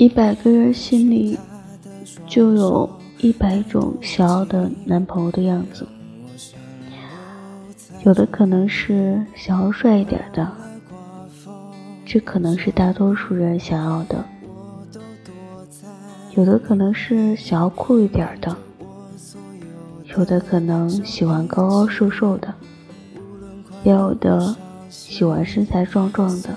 一百个人心里就有一百种想要的男朋友的样子，有的可能是想要帅一点的，这可能是大多数人想要的；有的可能是想要酷一点的，有的可能喜欢高高瘦瘦的，也有的喜欢身材壮壮的。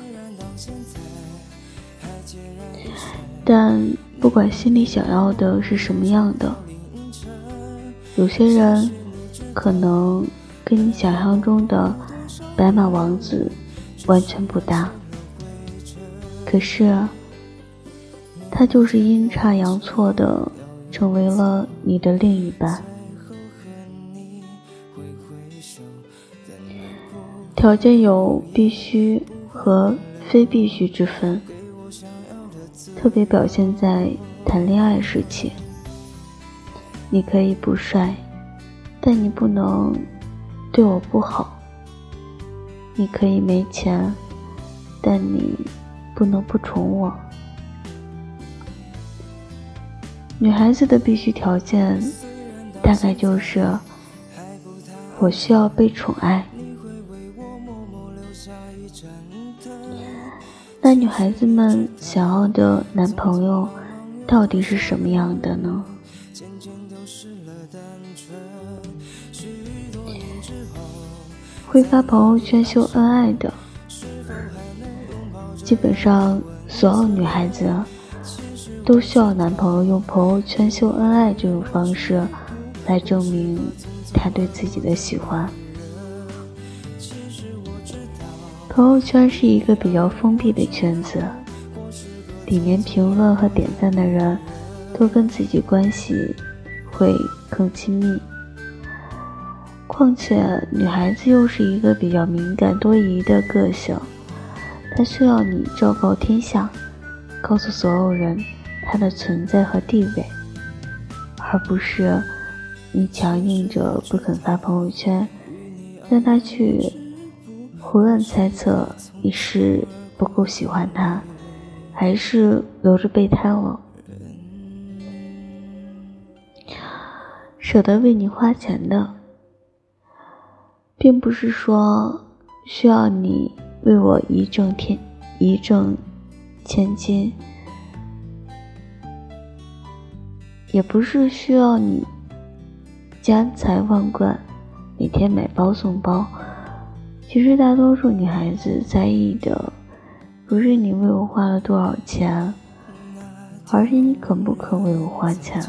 但不管心里想要的是什么样的，有些人可能跟你想象中的白马王子完全不搭，可是他就是阴差阳错的成为了你的另一半。条件有必须和非必须之分。特别表现在谈恋爱时期，你可以不帅，但你不能对我不好；你可以没钱，但你不能不宠我。女孩子的必须条件，大概就是我需要被宠爱。那女孩子们想要的男朋友到底是什么样的呢？会发朋友圈秀恩爱的，基本上所有女孩子都需要男朋友用朋友圈秀恩爱这种方式来证明他对自己的喜欢。朋友圈是一个比较封闭的圈子，里面评论和点赞的人都跟自己关系会更亲密。况且女孩子又是一个比较敏感多疑的个性，她需要你昭告天下，告诉所有人她的存在和地位，而不是你强硬着不肯发朋友圈，让她去。胡乱猜测你是不够喜欢他，还是留着备胎了？舍得为你花钱的，并不是说需要你为我一挣天一挣千金，也不是需要你家财万贯，每天买包送包。其实，大多数女孩子在意的，不是你为我花了多少钱，而是你肯不肯为我花钱，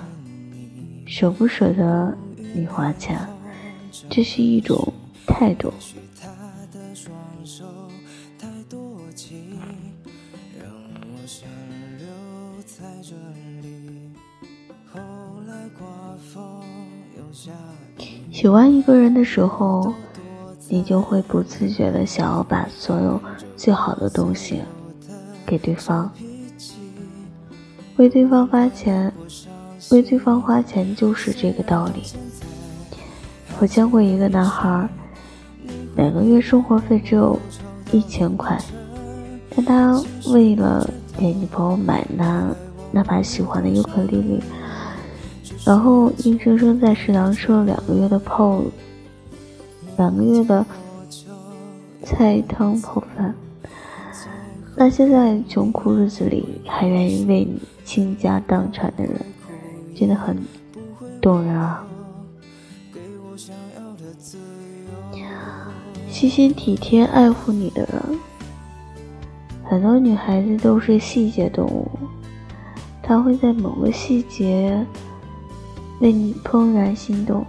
舍不舍得你花钱，这是一种态度。喜欢一个人的时候。你就会不自觉的想要把所有最好的东西给对方，为对方花钱，为对方花钱就是这个道理。我见过一个男孩，每个月生活费只有一千块，但他为了给女朋友买那那把喜欢的尤克里里，然后硬生生在食堂吃了两个月的泡。两个月的菜汤泡饭，那些在穷苦日子里还愿意为你倾家荡产的人，真的很动人啊！细心体贴爱护你的人，很多女孩子都是细节动物，她会在某个细节为你怦然心动。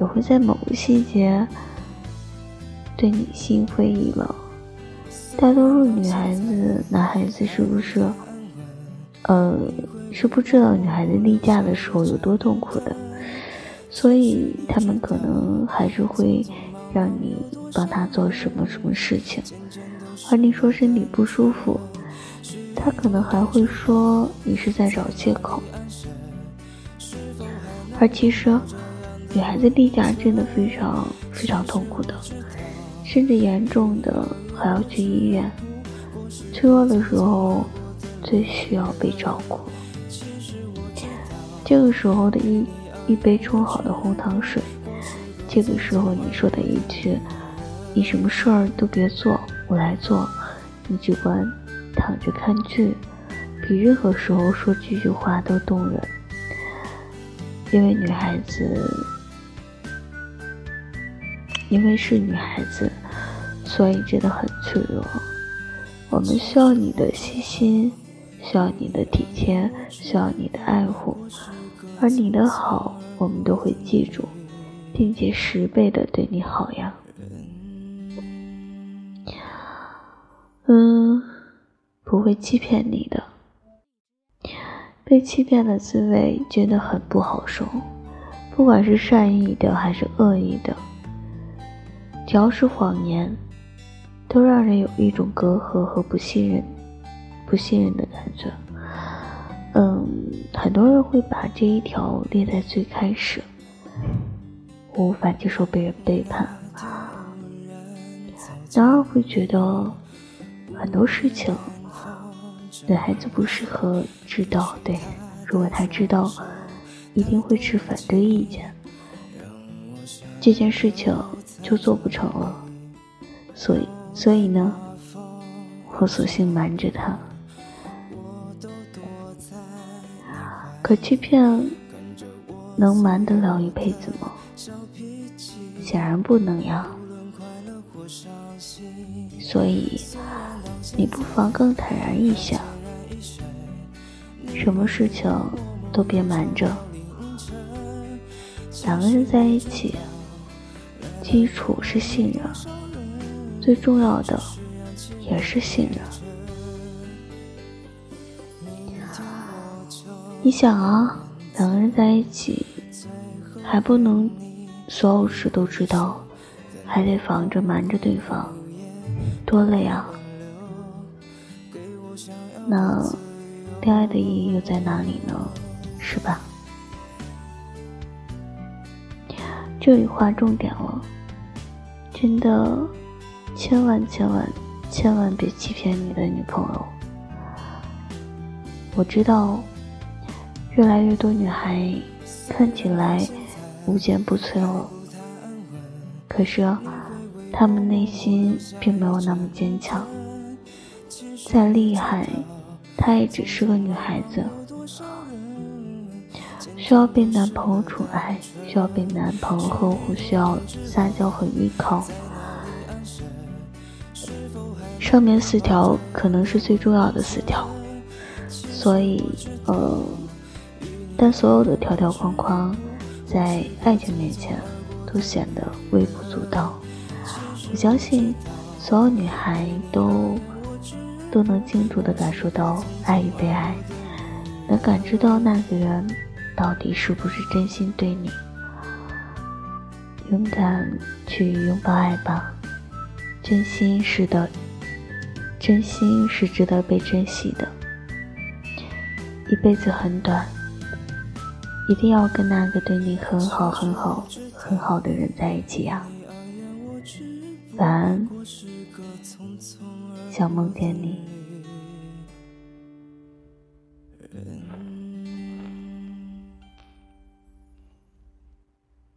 也会在某个细节对你心灰意冷。大多数女孩子、男孩子是不是，呃，是不知道女孩子例假的时候有多痛苦的，所以他们可能还是会让你帮他做什么什么事情。而你说身体不舒服，他可能还会说你是在找借口。而其实。女孩子例假真的非常非常痛苦的，甚至严重的还要去医院。脆弱的时候，最需要被照顾。这个时候的一一杯冲好的红糖水，这个时候你说的一句“你什么事儿都别做，我来做”，你只管躺着看剧，比任何时候说这句话都动人。因为女孩子，因为是女孩子，所以真的很脆弱。我们需要你的细心，需要你的体贴，需要你的爱护，而你的好，我们都会记住，并且十倍的对你好呀。嗯，不会欺骗你的。被欺骗的滋味真的很不好受，不管是善意的还是恶意的，只要是谎言，都让人有一种隔阂和不信任、不信任的感觉。嗯，很多人会把这一条列在最开始，我无法接受被人背叛，然而会觉得很多事情。女孩子不适合知道，对，如果她知道，一定会持反对意见，这件事情就做不成了。所以，所以呢，我索性瞒着他。可欺骗能瞒得了一辈子吗？显然不能呀。所以，你不妨更坦然一些。什么事情都别瞒着，两个人在一起，基础是信任，最重要的也是信任。你想啊，两个人在一起，还不能所有事都知道，还得防着瞒着对方，多累啊！那。恋爱的意义又在哪里呢？是吧？这里划重点了，真的，千万千万千万别欺骗你的女朋友。我知道，越来越多女孩看起来无坚不摧了，可是她们内心并没有那么坚强，再厉害。她也只是个女孩子，需要被男朋友宠爱，需要被男朋友呵护，需要撒娇和依靠。上面四条可能是最重要的四条，所以，呃，但所有的条条框框，在爱情面前都显得微不足道。我相信，所有女孩都。都能清楚地感受到爱与被爱，能感知到那个人到底是不是真心对你。勇敢去拥抱爱吧。真心是的真心是值得被珍惜的。一辈子很短一定要跟那个对你很好很好很好的人在一起啊。晚安想梦见你。